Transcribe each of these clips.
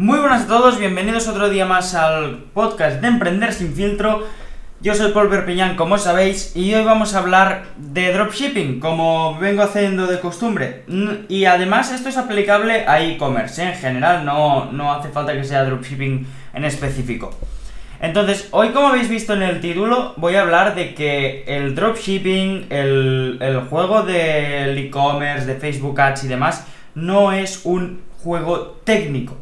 Muy buenas a todos, bienvenidos otro día más al podcast de Emprender sin filtro. Yo soy Paul Perpiñán, como sabéis, y hoy vamos a hablar de dropshipping, como vengo haciendo de costumbre. Y además esto es aplicable a e-commerce, ¿eh? en general, no, no hace falta que sea dropshipping en específico. Entonces, hoy como habéis visto en el título, voy a hablar de que el dropshipping, el, el juego del e-commerce, de Facebook Ads y demás, no es un juego técnico.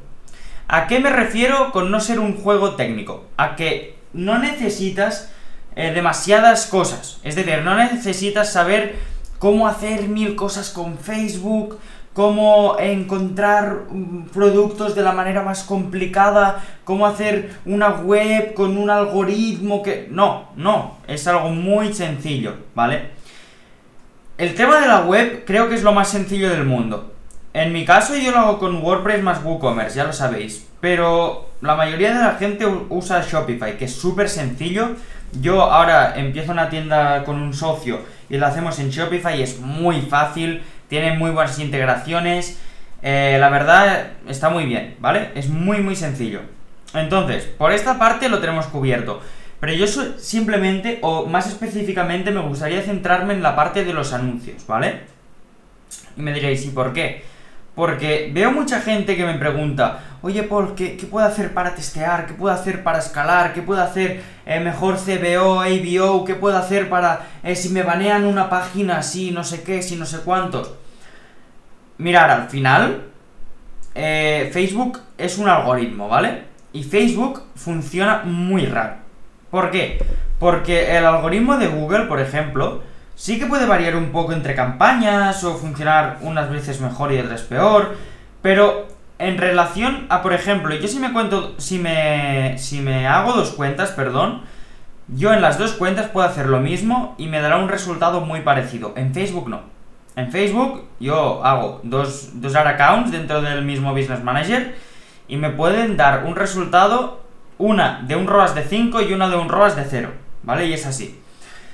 ¿A qué me refiero con no ser un juego técnico? A que no necesitas eh, demasiadas cosas. Es decir, no necesitas saber cómo hacer mil cosas con Facebook, cómo encontrar mm, productos de la manera más complicada, cómo hacer una web con un algoritmo que... No, no, es algo muy sencillo, ¿vale? El tema de la web creo que es lo más sencillo del mundo. En mi caso yo lo hago con WordPress más WooCommerce, ya lo sabéis. Pero la mayoría de la gente usa Shopify, que es súper sencillo. Yo ahora empiezo una tienda con un socio y lo hacemos en Shopify y es muy fácil, tiene muy buenas integraciones. Eh, la verdad está muy bien, ¿vale? Es muy muy sencillo. Entonces, por esta parte lo tenemos cubierto. Pero yo simplemente, o más específicamente, me gustaría centrarme en la parte de los anuncios, ¿vale? Y me diréis, ¿y por qué? Porque veo mucha gente que me pregunta, oye Paul, ¿qué, puedo hacer para testear? ¿Qué puedo hacer para escalar? ¿Qué puedo hacer eh, mejor CBO, ABO? ¿Qué puedo hacer para eh, si me banean una página así, no sé qué, si no sé cuántos? Mirar, al final, eh, Facebook es un algoritmo, ¿vale? Y Facebook funciona muy raro. ¿Por qué? Porque el algoritmo de Google, por ejemplo, Sí que puede variar un poco entre campañas o funcionar unas veces mejor y otras peor, pero en relación a, por ejemplo, yo si me cuento, si me, si me hago dos cuentas, perdón, yo en las dos cuentas puedo hacer lo mismo y me dará un resultado muy parecido. En Facebook no. En Facebook yo hago dos, dos accounts dentro del mismo Business Manager y me pueden dar un resultado, una de un ROAS de 5 y una de un ROAS de 0, ¿vale? Y es así.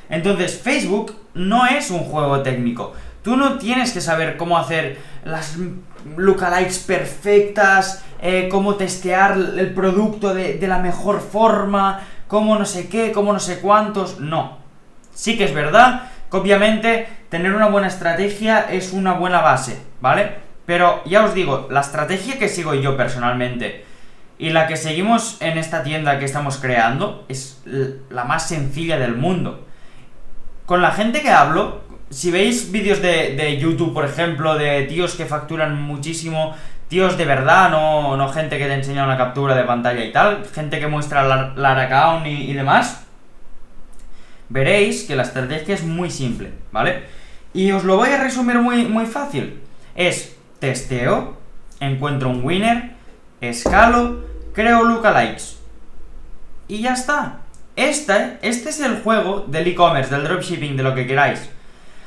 Entonces, Facebook no es un juego técnico. Tú no tienes que saber cómo hacer las lookalikes perfectas, eh, cómo testear el producto de, de la mejor forma, cómo no sé qué, cómo no sé cuántos. No. Sí que es verdad que obviamente tener una buena estrategia es una buena base, ¿vale? Pero ya os digo, la estrategia que sigo yo personalmente y la que seguimos en esta tienda que estamos creando es la más sencilla del mundo con la gente que hablo, si veis vídeos de, YouTube, por ejemplo, de tíos que facturan muchísimo, tíos de verdad, no, no gente que te enseña una captura de pantalla y tal, gente que muestra la, y, y demás, veréis que la estrategia es muy simple, ¿vale? Y os lo voy a resumir muy, muy fácil. Es testeo, encuentro un winner, escalo, creo lookalikes. Y ya está. Este, este es el juego del e-commerce, del dropshipping, de lo que queráis.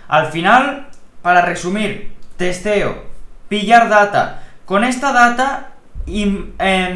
Al final, para resumir, testeo, pillar data. Con esta data, em,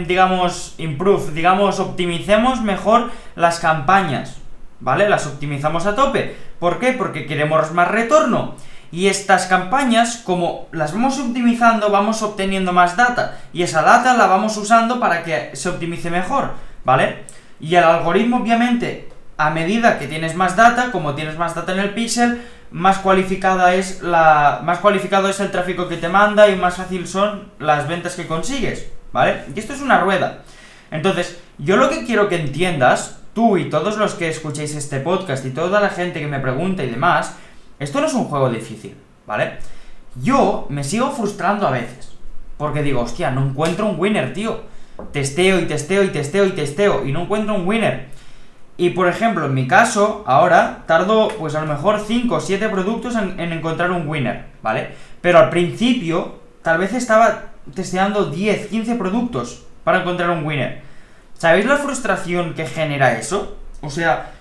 digamos, improve, digamos, optimicemos mejor las campañas. ¿Vale? Las optimizamos a tope. ¿Por qué? Porque queremos más retorno. Y estas campañas, como las vamos optimizando, vamos obteniendo más data. Y esa data la vamos usando para que se optimice mejor. ¿Vale? Y el algoritmo, obviamente, a medida que tienes más data, como tienes más data en el pixel, más cualificada es la. más cualificado es el tráfico que te manda y más fácil son las ventas que consigues. ¿Vale? Y esto es una rueda. Entonces, yo lo que quiero que entiendas, tú y todos los que escuchéis este podcast y toda la gente que me pregunta y demás, esto no es un juego difícil, ¿vale? Yo me sigo frustrando a veces. Porque digo, hostia, no encuentro un winner, tío testeo y testeo y testeo y testeo y no encuentro un winner. Y por ejemplo, en mi caso, ahora tardo pues a lo mejor 5 o 7 productos en, encontrar un winner, ¿vale? Pero al principio, tal vez estaba testeando 10, 15 productos para encontrar un winner. ¿Sabéis la frustración que genera eso? O sea,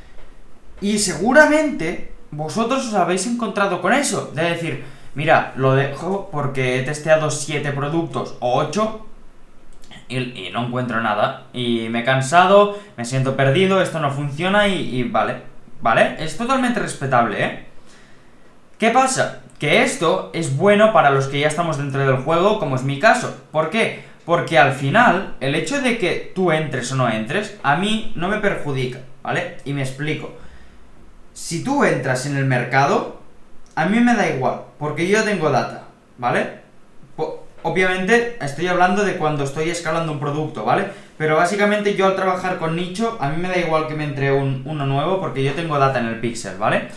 y seguramente vosotros os habéis encontrado con eso. De decir, mira, lo dejo porque he testeado 7 productos o 8 y, no encuentro nada. Y me he cansado, me siento perdido, esto no funciona y, vale. ¿Vale? Es totalmente respetable, ¿eh? ¿Qué pasa? Que esto es bueno para los que ya estamos dentro del juego, como es mi caso. ¿Por qué? Porque al final, el hecho de que tú entres o no entres, a mí no me perjudica, ¿vale? Y me explico. Si tú entras en el mercado, a mí me da igual, porque yo tengo data, ¿vale? Obviamente estoy hablando de cuando estoy escalando un producto, ¿vale? Pero básicamente yo al trabajar con nicho, a mí me da igual que me entre un, uno nuevo porque yo tengo data en el pixel, ¿vale?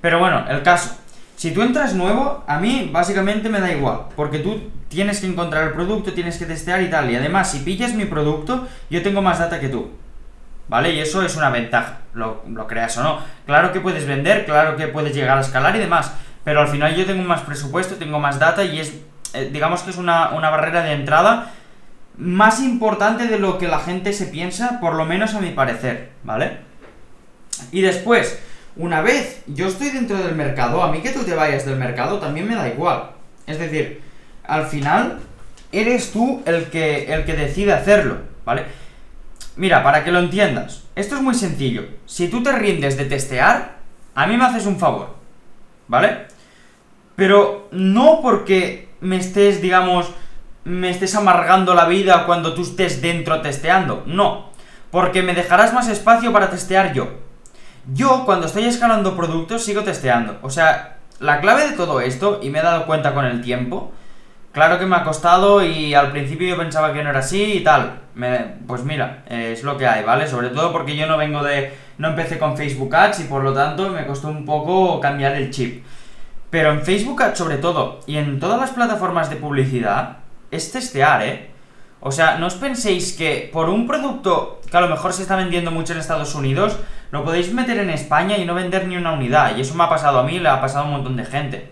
Pero bueno, el caso. Si tú entras nuevo, a mí básicamente me da igual, porque tú tienes que encontrar el producto, tienes que testear y tal. Y además, si pillas mi producto, yo tengo más data que tú. ¿Vale? Y eso es una ventaja, lo, lo creas o no. Claro que puedes vender, claro que puedes llegar a escalar y demás, pero al final yo tengo más presupuesto, tengo más data y es eh, digamos que es una, barrera de entrada más importante de lo que la gente se piensa, por lo menos a mi parecer, ¿vale? Y después, una vez yo estoy dentro del mercado, a mí que tú te vayas del mercado también me da igual. Es decir, al final eres tú el que, el que decide hacerlo, ¿vale? Mira, para que lo entiendas, esto es muy sencillo. Si tú te rindes de testear, a mí me haces un favor, ¿vale? Pero no porque me estés, digamos, me estés amargando la vida cuando tú estés dentro testeando. No, porque me dejarás más espacio para testear yo. Yo, cuando estoy escalando productos, sigo testeando. O sea, la clave de todo esto, y me he dado cuenta con el tiempo, claro que me ha costado y al principio yo pensaba que no era así y tal. pues mira, es lo que hay, ¿vale? Sobre todo porque yo no vengo de... no empecé con Facebook Ads y por lo tanto me costó un poco cambiar el chip. Pero en Facebook sobre todo, y en todas las plataformas de publicidad, es testear, ¿eh? O sea, no os penséis que por un producto que a lo mejor se está vendiendo mucho en Estados Unidos, lo podéis meter en España y no vender ni una unidad. Y eso me ha pasado a mí, le ha pasado a un montón de gente.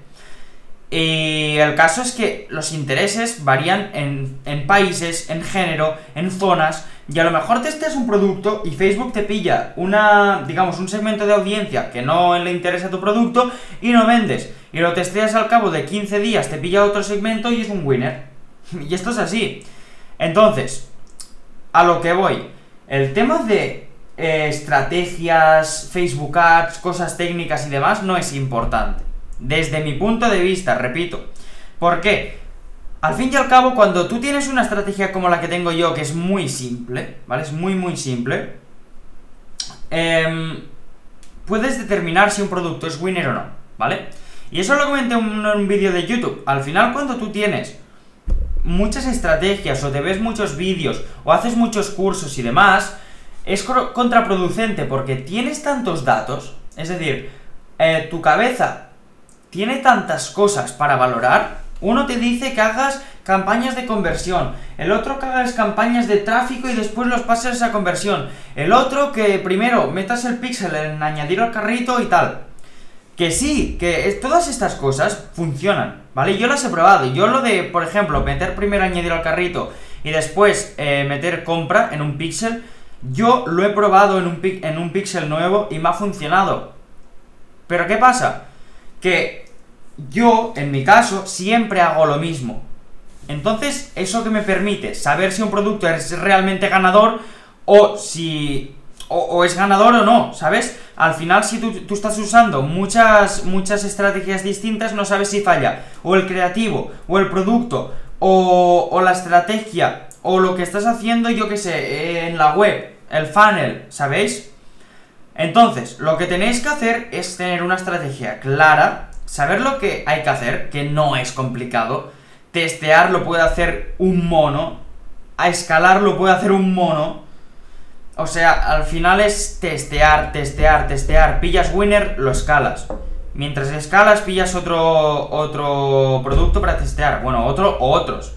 Y el caso es que los intereses varían en, en países, en género, en zonas, y a lo mejor testeas un producto y Facebook te pilla una, digamos, un segmento de audiencia que no le interesa tu producto y no vendes. Y lo testeas al cabo de 15 días, te pilla otro segmento y es un winner. Y esto es así. Entonces, a lo que voy. El tema de eh, estrategias, Facebook Ads, cosas técnicas y demás no es importante. Desde mi punto de vista, repito. ¿Por qué? Al fin y al cabo, cuando tú tienes una estrategia como la que tengo yo, que es muy simple, ¿vale? Es muy, muy simple. Em, puedes determinar si un producto es winner o no, ¿vale? Y eso lo comenté en un, vídeo de YouTube. Al final, cuando tú tienes muchas estrategias o te ves muchos vídeos o haces muchos cursos y demás, es contraproducente porque tienes tantos datos, es decir, eh, tu cabeza tiene tantas cosas para valorar uno te dice que hagas campañas de conversión, el otro que hagas campañas de tráfico y después los pases a conversión, el otro que primero metas el pixel en añadir al carrito y tal. Que sí, que todas estas cosas funcionan, ¿vale? Yo las he probado. Yo lo de, por ejemplo, meter primero añadir al carrito y después eh, meter compra en un pixel, yo lo he probado en un, en un pixel nuevo y me ha funcionado. Pero ¿qué pasa? Que yo, en mi caso, siempre hago lo mismo. Entonces, eso que me permite saber si un producto es realmente ganador o si... O, es ganador o no, ¿sabes? Al final, si tú, estás usando muchas, muchas estrategias distintas, no sabes si falla o el creativo, o el producto, o, la estrategia, o lo que estás haciendo, yo que sé, en la web, el funnel, ¿sabéis? Entonces, lo que tenéis que hacer es tener una estrategia clara saber lo que hay que hacer, que no es complicado, testear lo puede hacer un mono, a escalar lo puede hacer un mono. O sea, al final es testear, testear, testear. Pillas winner, lo escalas. Mientras escalas, pillas otro, otro producto para testear. Bueno, otro o otros.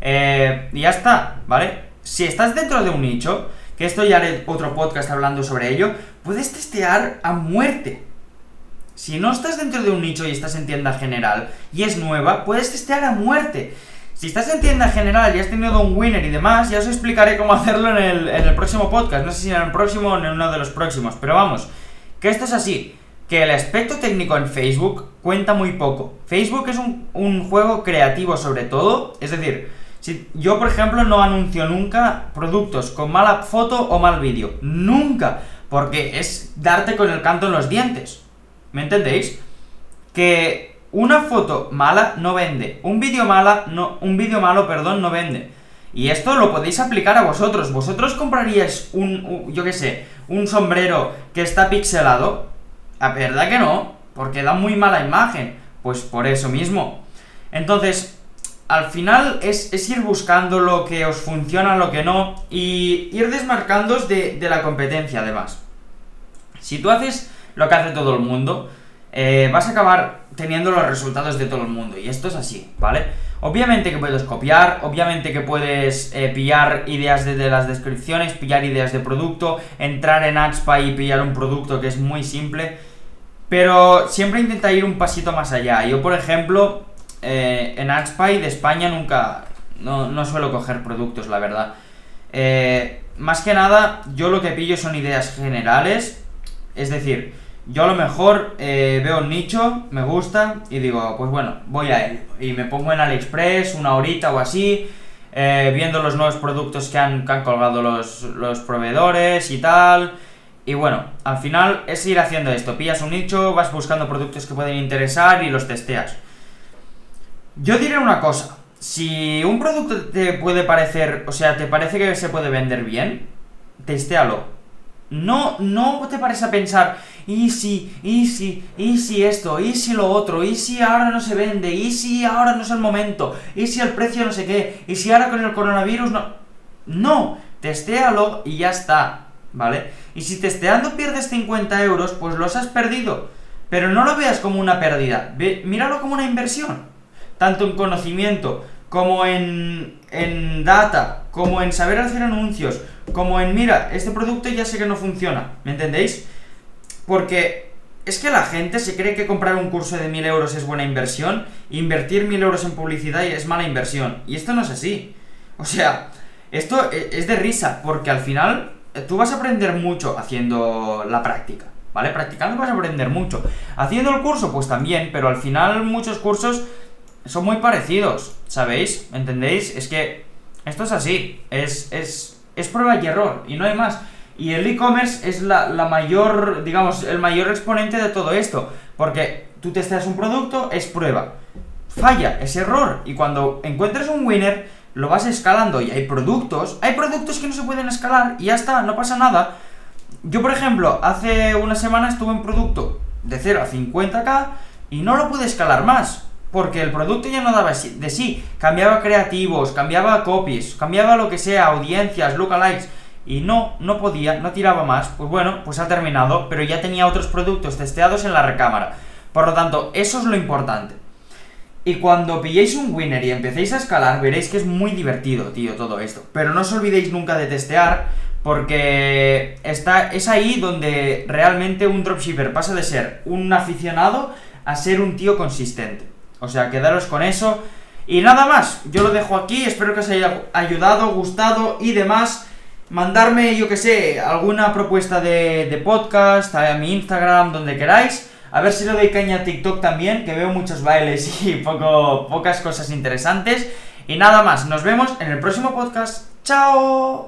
Eh, y ya está, ¿vale? Si estás dentro de un nicho, que esto ya haré otro podcast hablando sobre ello, puedes testear a muerte. Si no estás dentro de un nicho y estás en tienda general y es nueva, puedes testear a muerte. Si estás en tienda general y has tenido un winner y demás, ya os explicaré cómo hacerlo en el, próximo podcast. No sé si en el próximo o en uno de los próximos, pero vamos, que esto es así. Que el aspecto técnico en Facebook cuenta muy poco. Facebook es un, un juego creativo sobre todo, es decir, si yo por ejemplo no anuncio nunca productos con mala foto o mal vídeo. Nunca. Porque es darte con el canto en los dientes. ¿Me entendéis? Que una foto mala no vende, un vídeo mala no, un vídeo malo, perdón, no vende. Y esto lo podéis aplicar a vosotros. ¿Vosotros compraríais un, yo qué sé, un sombrero que está pixelado? La verdad que no, porque da muy mala imagen. Pues por eso mismo. Entonces, al final es, ir buscando lo que os funciona, lo que no, y ir desmarcándoos de, de la competencia además. Si tú haces lo que hace todo el mundo, eh, vas a acabar teniendo los resultados de todo el mundo. Y esto es así, ¿vale? Obviamente que puedes copiar, obviamente que puedes eh, pillar ideas de, las descripciones, pillar ideas de producto, entrar en AdSpy y pillar un producto que es muy simple. Pero siempre intenta ir un pasito más allá. Yo, por ejemplo, eh, en AdSpy de España nunca... No, no suelo coger productos, la verdad. más que nada, yo lo que pillo son ideas generales. Es decir, yo a lo mejor eh, veo un nicho, me gusta y digo, pues bueno, voy a él. Y me pongo en AliExpress una horita o así, eh, viendo los nuevos productos que han, colgado los, los, proveedores y tal. Y bueno, al final es ir haciendo esto. Pillas un nicho, vas buscando productos que pueden interesar y los testeas. Yo diré una cosa. Si un producto te puede parecer, o sea, te parece que se puede vender bien, testéalo no, no te pares a pensar, y si, y si, y si esto, y si lo otro, y si ahora no se vende, y si ahora no es el momento, y si el precio no sé qué, y si ahora con el coronavirus no. No, testéalo y ya está, ¿vale? Y si testeando pierdes 50 euros, pues los has perdido. Pero no lo veas como una pérdida, míralo como una inversión. Tanto en conocimiento, como en, en data, como en saber hacer anuncios, como en, mira, este producto ya sé que no funciona, ¿me entendéis? Porque es que la gente se cree que comprar un curso de 1000 euros es buena inversión, invertir 1000 euros en publicidad es mala inversión. Y esto no es así. O sea, esto e, es de risa, porque al final eh, tú vas a aprender mucho haciendo la práctica. ¿Vale? Practicando vas a aprender mucho. Haciendo el curso, pues también, pero al final muchos cursos son muy parecidos, ¿sabéis? ¿Entendéis? Es que esto es así, es, es, es prueba y error, y no hay más. Y el e-commerce es la, mayor, digamos, el mayor exponente de todo esto, porque tú testeas un producto, es prueba. Falla, es error, y cuando encuentres un winner, lo vas escalando, y hay productos, hay productos que no se pueden escalar, y ya está, no pasa nada. Yo, por ejemplo, hace una semana estuve en producto de 0 a 50k, y no lo pude escalar más porque el producto ya no daba de sí, cambiaba creativos, cambiaba copies, cambiaba lo que sea, audiencias, lookalikes, y no, no podía, no tiraba más, pues bueno, pues ha terminado, pero ya tenía otros productos testeados en la recámara. Por lo tanto, eso es lo importante. Y cuando pilléis un winner y empecéis a escalar, veréis que es muy divertido, tío, todo esto. Pero no os olvidéis nunca de testear, porque está, es ahí donde realmente un dropshipper pasa de ser un aficionado a ser un tío consistente. O sea, quedaros con eso. Y nada más, yo lo dejo aquí, espero que os haya ayudado, gustado y demás. Mandarme, yo que sé, alguna propuesta de, podcast a mi Instagram, donde queráis. A ver si le doy caña a TikTok también, que veo muchos bailes y poco, pocas cosas interesantes. Y nada más, nos vemos en el próximo podcast. ¡Chao!